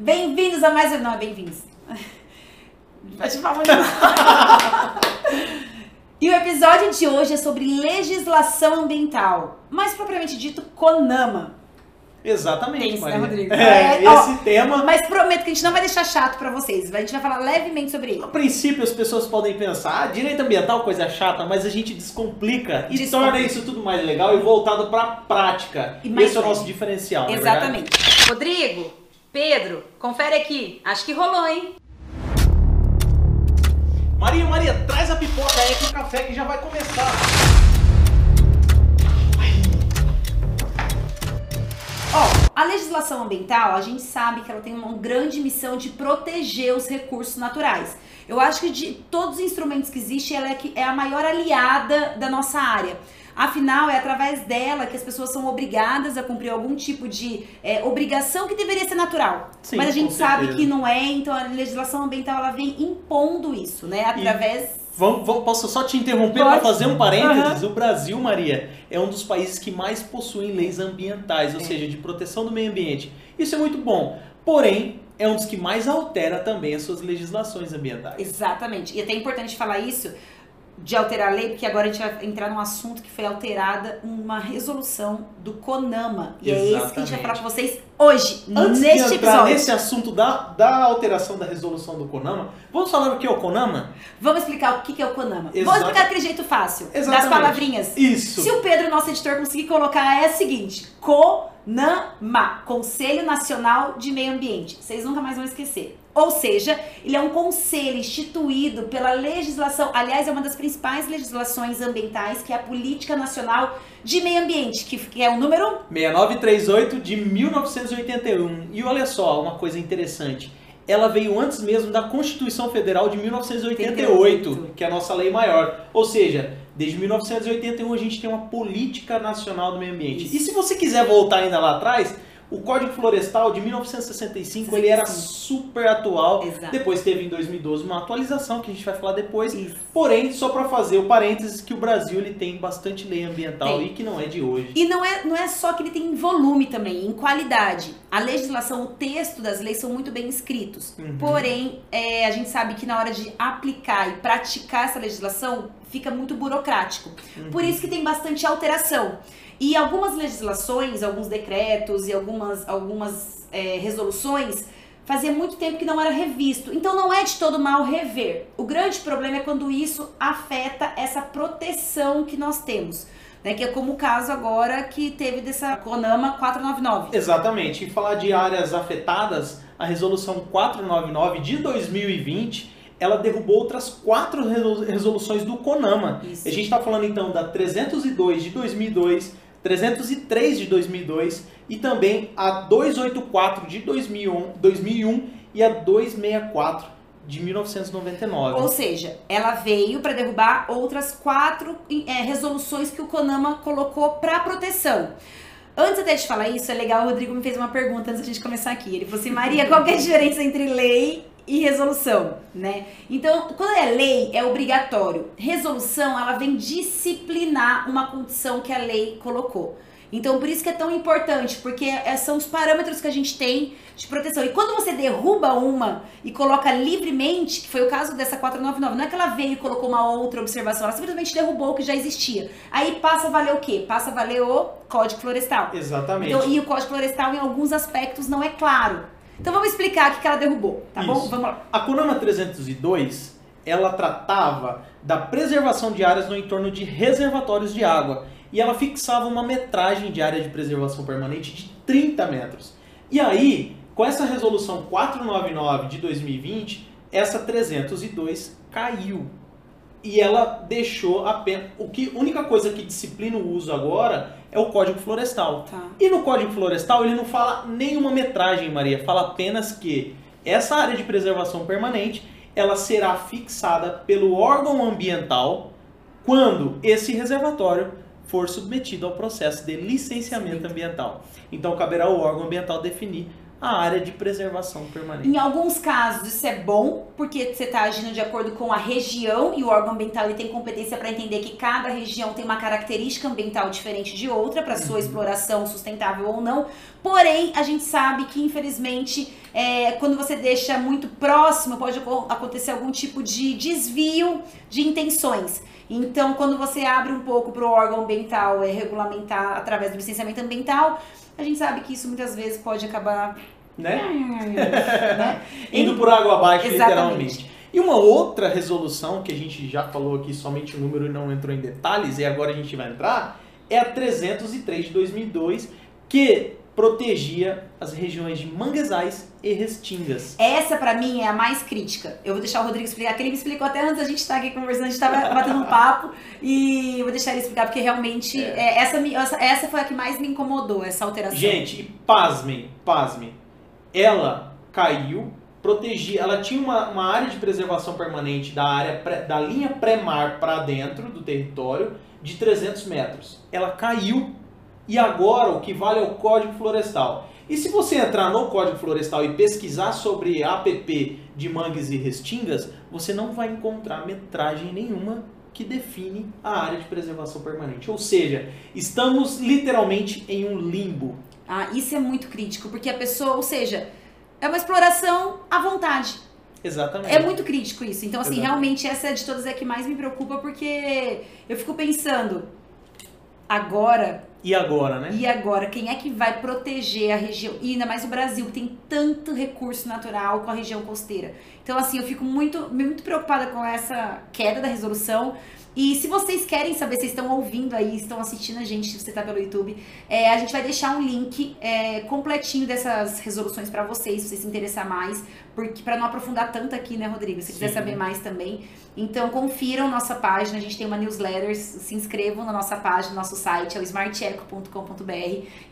Bem-vindos a mais um. Não, é bem-vindos. Pode falar muito. E o episódio de hoje é sobre legislação ambiental, mais propriamente dito, CONAMA. Exatamente, Tem isso, né, Maria. Rodrigo? É, É, ó, esse tema, Mas prometo que a gente não vai deixar chato pra vocês, a gente vai falar levemente sobre ele. a princípio as pessoas podem pensar, ah, direito ambiental, coisa chata, mas a gente descomplica e torna isso tudo mais legal e voltado pra prática. E mais Esse é o nosso diferencial, não é? Exatamente. Rodrigo, Pedro, confere aqui. Acho que rolou, hein? Maria, Maria, traz a pipoca aí com o café que já vai começar. Ó, a legislação ambiental, a gente sabe que ela tem uma grande missão de proteger os recursos naturais. Eu acho que de todos os instrumentos que existem, ela é, que- é a maior aliada da nossa área. Afinal, é através dela que as pessoas são obrigadas a cumprir algum tipo de é, obrigação que deveria ser natural. Sim, Mas a gente sabe que não é, então a legislação ambiental ela vem impondo isso, né? Através. Vamos, vamos- posso só te interromper para fazer um parênteses? O Brasil, Maria, é um dos países que mais possuem leis ambientais, ou É. seja, de proteção do meio ambiente. Isso é muito bom. Porém, é um dos que mais altera também as suas legislações ambientais. Exatamente. E até é importante falar isso de alterar a lei, porque agora a gente vai entrar num assunto que foi alterada uma resolução do CONAMA. E é esse que a gente vai Exatamente. falar com vocês hoje, Antes neste de entrar episódio. nesse assunto da, da alteração da resolução do CONAMA, vamos falar o que é o CONAMA? Vamos explicar o que é o CONAMA. Exato. explicar daquele jeito fácil, das Exatamente. palavrinhas. Isso. Se o Pedro, nosso editor, conseguir colocar, é o seguinte: CONAMA, Conselho Nacional de Meio Ambiente. Vocês nunca mais vão esquecer. Ou seja, ele é um conselho instituído pela legislação, aliás, é uma das principais legislações ambientais, que é a Política Nacional de Meio Ambiente, que, é o número 6938 de 1981. E olha só, uma coisa interessante. Ela veio antes mesmo da Constituição Federal de 1988, que é a nossa lei maior. Ou seja, desde 1981 a gente tem uma política nacional do meio ambiente. Isso. E se você quiser voltar ainda lá atrás, o Código Florestal de 1965 ele era 65. super atual. Exato. Depois teve em 2012 uma atualização que a gente vai falar depois. Isso. Porém, só para fazer o parênteses que o Brasil ele tem bastante lei ambiental Tem. e que não é de hoje. E não é, não é só que ele tem em volume também, em qualidade. A legislação, o texto das leis são muito bem escritos. Uhum. Porém, é, a gente sabe que na hora de aplicar e praticar essa legislação, fica muito burocrático. Uhum. Por isso que tem bastante alteração. E algumas legislações, alguns decretos e algumas, algumas é, resoluções fazia muito tempo que não era revisto. Então não é de todo mal rever. O grande problema é quando isso afeta essa proteção que nós temos. Né, que é como o caso agora que teve dessa CONAMA 499. Exatamente. E falar de áreas afetadas, a resolução 499 de 2020, ela derrubou outras quatro resolu- resoluções do CONAMA. Isso. A gente está falando então da 302 de 2002, 303 de 2002 e também a 284 de 2001, 2001 e a 264 de 1999. Ou seja, ela veio para derrubar outras quatro é, resoluções que o CONAMA colocou para proteção. Antes até de falar isso, é legal, o Rodrigo me fez uma pergunta antes da gente começar aqui. Ele falou assim, Maria, qual que é a diferença entre lei e resolução, né? Então, quando é lei, é obrigatório. Resolução, ela vem disciplinar uma condição que a lei colocou. Então, por isso que é tão importante, porque é- são os parâmetros que a gente tem de proteção. E quando você derruba uma e coloca livremente, que foi o caso dessa 499, não é que ela veio e colocou uma outra observação, ela simplesmente derrubou o que já existia. Aí passa a valer o quê? Passa a valer o Código Florestal. Exatamente. Então, e o Código Florestal, em alguns aspectos, não é claro. Então, vamos explicar o que ela derrubou, tá bom? Isso. Vamos lá. A CONAMA 302, ela tratava da preservação de áreas no entorno de reservatórios de água. E ela fixava uma metragem de área de preservação permanente de 30 metros. E aí, com essa resolução 499 de 2020, essa 302 caiu. E ela deixou apenas. O que, a única coisa que disciplina o uso agora é o Código Florestal. Tá. E no Código Florestal ele não fala nenhuma metragem, Maria. Fala apenas que essa área de preservação permanente ela será fixada pelo órgão ambiental quando esse reservatório for submetido ao processo de licenciamento ambiental. Então caberá ao órgão ambiental definir a área de preservação permanente. Em alguns casos isso é bom, porque você está agindo de acordo com a região e o órgão ambiental ele tem competência para entender que cada região tem uma característica ambiental diferente de outra para sua exploração sustentável ou não. Porém, a gente sabe que infelizmente É, quando você deixa muito próximo, pode acon- acontecer algum tipo de desvio de intenções. Então, quando você abre um pouco para o órgão ambiental é, regulamentar através do licenciamento ambiental, a gente sabe que isso muitas vezes pode acabar. Né? né? Indo por água abaixo, Exatamente. literalmente. E uma outra resolução que a gente já falou aqui, somente o número e não entrou em detalhes, e agora a gente vai entrar, é a 303 de 2002, que protegia as regiões de manguezais e restingas. Essa, pra mim, é a mais crítica. Eu vou deixar o Rodrigo explicar, que ele me explicou até antes da gente estar aqui conversando, a gente tava batendo um papo, e eu vou deixar ele explicar, porque realmente é, essa, me- essa, essa foi a que mais me incomodou, essa alteração. Gente, e pasmem, pasmem. Ela caiu, protegia, ela tinha uma, uma área de preservação permanente da área pré- da linha pré-mar para dentro do território de 300 metros. Ela caiu e agora o que vale é o Código Florestal. E se você entrar no Código Florestal e pesquisar sobre APP de mangues e restingas, você não vai encontrar metragem nenhuma que define a área de preservação permanente. Ou seja, estamos literalmente em um limbo. Ah, isso é muito crítico, porque a pessoa, ou seja, é uma exploração à vontade. Exatamente. É muito crítico isso. Então, assim, Exato. realmente essa de todas é que mais me preocupa, porque eu fico pensando, agora, E agora, né? e agora, quem é que vai proteger a região? E ainda mais o Brasil, que tem tanto recurso natural com a região costeira. Então, assim, eu fico muito, muito preocupada com essa queda da resolução. E se vocês querem saber, vocês estão ouvindo aí, estão assistindo a gente, se você tá pelo YouTube, é, a gente vai deixar um link é, completinho dessas resoluções pra vocês, se vocês se interessar mais, porque para não aprofundar tanto aqui, né, Rodrigo? Se quiser Sim. saber mais também. Então, confiram nossa página, a gente tem uma newsletter, se inscrevam na nossa página, no nosso site, é o smarteco.com.br,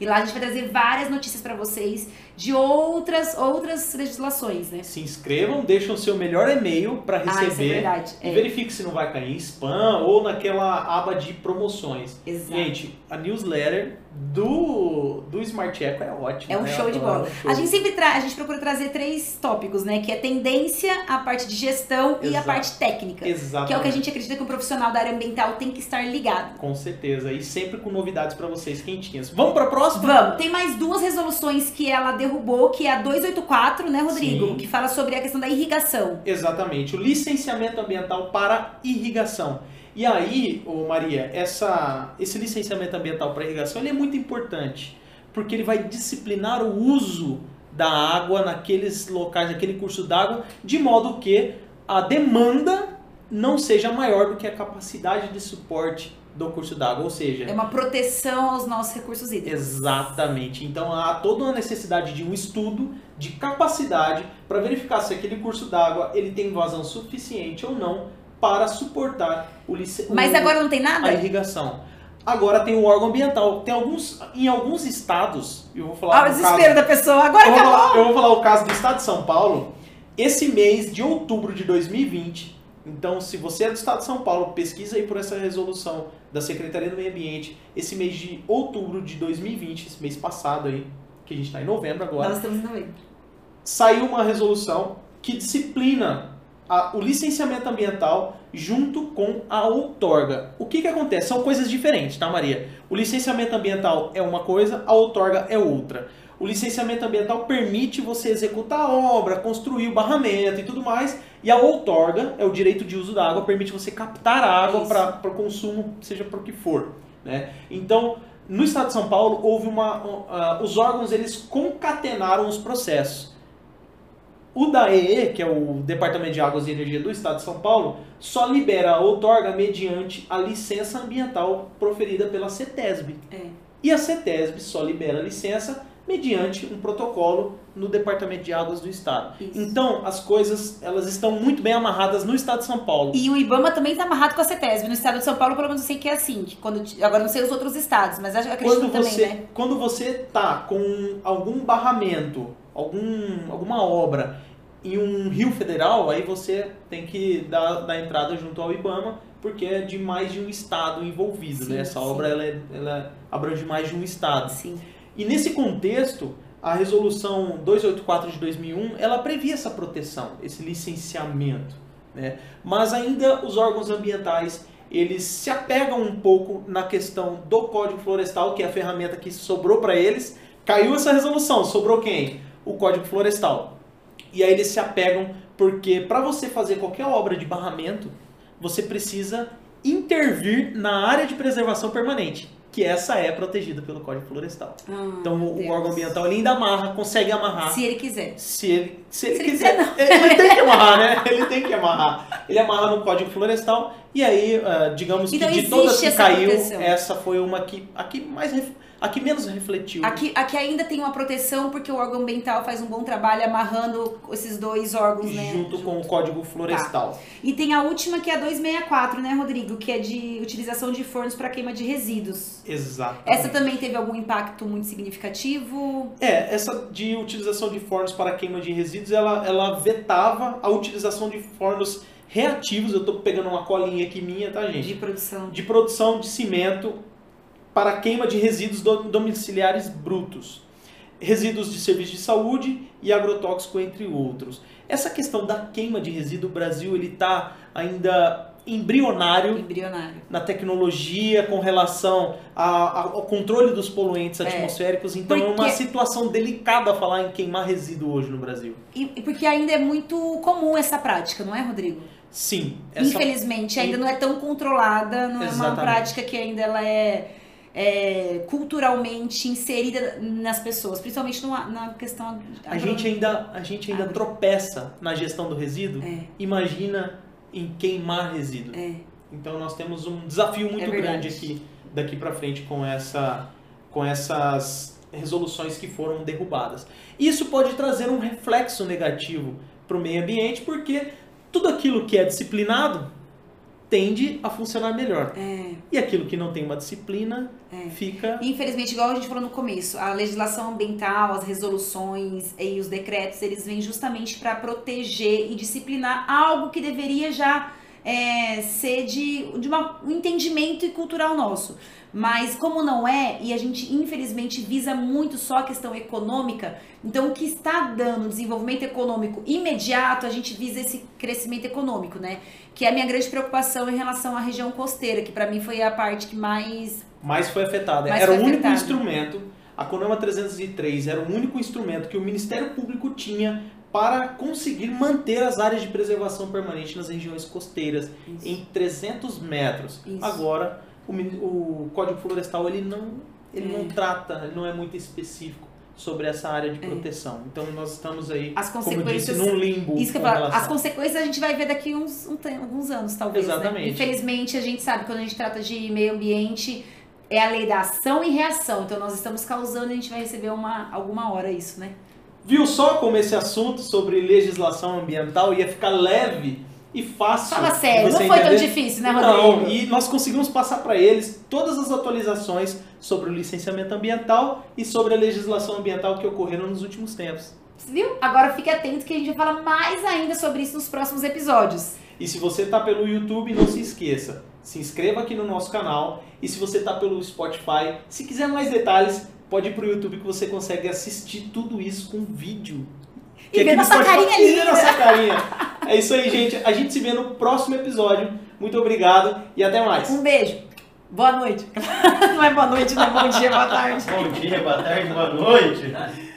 e lá a gente vai trazer várias notícias pra vocês de outras outras legislações, né? Se inscrevam, deixem o seu melhor e-mail para Ah, é receber. verdade. e É, verifique se não vai cair em spam ou naquela aba de promoções. exato. Gente, a newsletter do, do Smart Eco é ótima. É um né? show de É um bola. show. A gente sempre traz, a gente procura trazer três tópicos, né? Que é tendência, a parte de gestão e a Exato. parte técnica. Exatamente. Que é o que a gente acredita que um profissional da área ambiental tem que estar ligado. Com certeza. E sempre com novidades para vocês quentinhas. Vamos para a próxima? Vamos, tem mais duas resoluções que ela derrubou, que é a 284, né, Rodrigo? Sim. Que fala sobre a questão da irrigação. Exatamente, o licenciamento ambiental para irrigação. E aí, ô Maria, essa, esse licenciamento ambiental para irrigação ele é muito importante, porque ele vai disciplinar o uso da água naqueles locais, naquele curso d'água, de modo que a demanda não seja maior do que a capacidade de suporte do curso d'água, ou seja, É uma proteção aos nossos recursos hídricos. Exatamente. Então há toda uma necessidade de um estudo de capacidade para verificar se aquele curso d'água ele tem vazão suficiente ou não para suportar o lice... Mas agora não tem a nada? irrigação. Agora tem o órgão ambiental. Tem alguns em alguns estados, eu vou falar Ah, o desespero caso, da pessoa. Agora eu vou, acabou. falar, eu vou falar o caso do estado de São Paulo. Esse mês de outubro de 2020. Então, se você é do estado de São Paulo, pesquisa aí por essa resolução da Secretaria do Meio Ambiente. Esse mês de outubro de 2020, esse mês passado aí, que a gente está em novembro agora, Nós estamos no meio. saiu uma resolução que disciplina a- o licenciamento ambiental junto com a outorga. O que, que acontece? São coisas diferentes, tá, Maria? O licenciamento ambiental é uma coisa, a outorga é outra. O licenciamento ambiental permite você executar a obra, construir o barramento e tudo mais, e a outorga é o direito de uso da água, permite você captar a água para consumo, seja para o que for. Né? Então, no estado de São Paulo, houve uma. um, ah, os órgãos eles concatenaram os processos. O DAEE, que é o Departamento de Águas e Energia do Estado de São Paulo, só libera a outorga mediante a licença ambiental proferida pela CETESB. É. E a CETESB só libera a licença mediante um protocolo no Departamento de Águas do Estado. Isso. Então, as coisas elas estão muito bem amarradas no Estado de São Paulo. E o IBAMA também está amarrado com a CETESB. No estado de São Paulo, pelo menos eu sei que é assim. Que quando, agora não sei os outros estados, mas acho- acredito quando também, você, né? Quando você tá com algum barramento, algum, alguma obra em um rio federal, aí você tem que dar, dar entrada junto ao IBAMA, porque é de mais de um estado envolvido, Sim, né? Essa sim. obra ela, é- ela abrange mais de um estado. Sim. E nesse contexto, a resolução 284 de 2001, ela previa essa proteção, esse licenciamento, né? Mas ainda os órgãos ambientais, eles se apegam um pouco na questão do Código Florestal, que é a ferramenta que sobrou para eles. Caiu essa resolução, sobrou quem? o Código Florestal. E aí eles se apegam porque para você fazer qualquer obra de barramento, você precisa intervir na área de preservação permanente, que essa é protegida pelo Código Florestal. Ah, Então o- Deus. órgão ambiental ele ainda amarra, consegue amarrar. Se ele quiser. Se ele, se ele Se ele quiser, quiser, ele tem que amarrar, né? Ele tem que amarrar. Ele amarra no Código Florestal e aí, ah, digamos Então que de todas que caiu, proteção. essa foi uma que a que mais a que menos refletiu. Aqui, aqui ainda tem uma proteção porque o órgão ambiental faz um bom trabalho amarrando esses dois órgãos, né? junto com o Código Florestal. E tem a última que é a 264, né, Rodrigo? Que é de utilização de fornos para queima de resíduos. Exato. Essa também teve algum impacto muito significativo? É, essa de utilização de fornos para queima de resíduos, ela, ela vetava a utilização de fornos reativos. Eu tô pegando uma colinha aqui minha, tá, gente? De produção. de produção de cimento para queima de resíduos do- domiciliares brutos, resíduos de serviço de saúde e agrotóxico, entre outros. Essa questão da queima de resíduo, o Brasil ele está ainda embrionário Embrionário. na tecnologia com relação a- a- ao controle dos poluentes É. atmosféricos, então é Porque- uma situação delicada falar em queimar resíduo hoje no Brasil. E, e porque ainda é muito comum essa prática, não é, Rodrigo? Sim, essa Infelizmente, ainda não é tão controlada, não é uma Exatamente. prática que ainda ela é, é, culturalmente inserida nas pessoas, principalmente numa- na questão... a gente ainda a gente ainda Agro. tropeça na gestão do resíduo. É, Imagina em queimar resíduo. é. Então nós temos um desafio muito É verdade. grande aqui daqui para frente com essa com essas resoluções que foram derrubadas. Isso pode trazer um reflexo negativo para o meio ambiente porque tudo aquilo que é disciplinado tende a funcionar melhor. É, E aquilo que não tem uma disciplina é. fica Infelizmente, igual a gente falou no começo, a legislação ambiental, as resoluções e os decretos, eles vêm justamente para proteger e disciplinar algo que deveria já é, ser de, de uma- um entendimento e cultural nosso. Mas como não é, e a gente infelizmente visa muito só a questão econômica, então o que está dando desenvolvimento econômico imediato, a gente visa esse crescimento econômico, né? Que é a minha grande preocupação em relação à região costeira, que para mim foi a parte que mais mais foi afetada. Mais era foi o único instrumento, a Conama 303 era o único instrumento que o Ministério Público tinha para conseguir manter as áreas de preservação permanente nas regiões costeiras Isso. em 300 metros. Isso. Agora, o, o Código Florestal ele não, ele É. não trata, ele não é muito específico sobre essa área de É. proteção. Então nós estamos aí, as como eu disse, consequências num limbo. Isso que eu falo, relação- as consequências a gente vai ver daqui uns um alguns anos, talvez. né? Exatamente. Infelizmente, a gente sabe, quando a gente trata de meio ambiente, é a lei da ação e reação. Então, nós estamos causando e a gente vai receber uma, alguma hora isso, né? Viu só como esse assunto sobre legislação ambiental ia ficar leve e fácil? Fala sério, não foi tão entender? difícil, né, Rodrigo? Não, e nós conseguimos passar para eles todas as atualizações sobre o licenciamento ambiental e sobre a legislação ambiental que ocorreram nos últimos tempos. Viu? Agora fique atento que a gente vai falar mais ainda sobre isso nos próximos episódios. E se você está pelo YouTube, não se esqueça, se inscreva aqui no nosso canal. E se você está pelo Spotify, se quiser mais detalhes, pode ir pro YouTube que você consegue assistir tudo isso com vídeo. E Que ver nossa Spotify- carinha e ver nossa carinha. É isso aí, gente. A gente se vê no próximo episódio. Muito obrigado e até mais. Um beijo. Boa noite. Não é boa noite, não é bom dia, boa tarde. Bom dia, boa tarde, boa noite.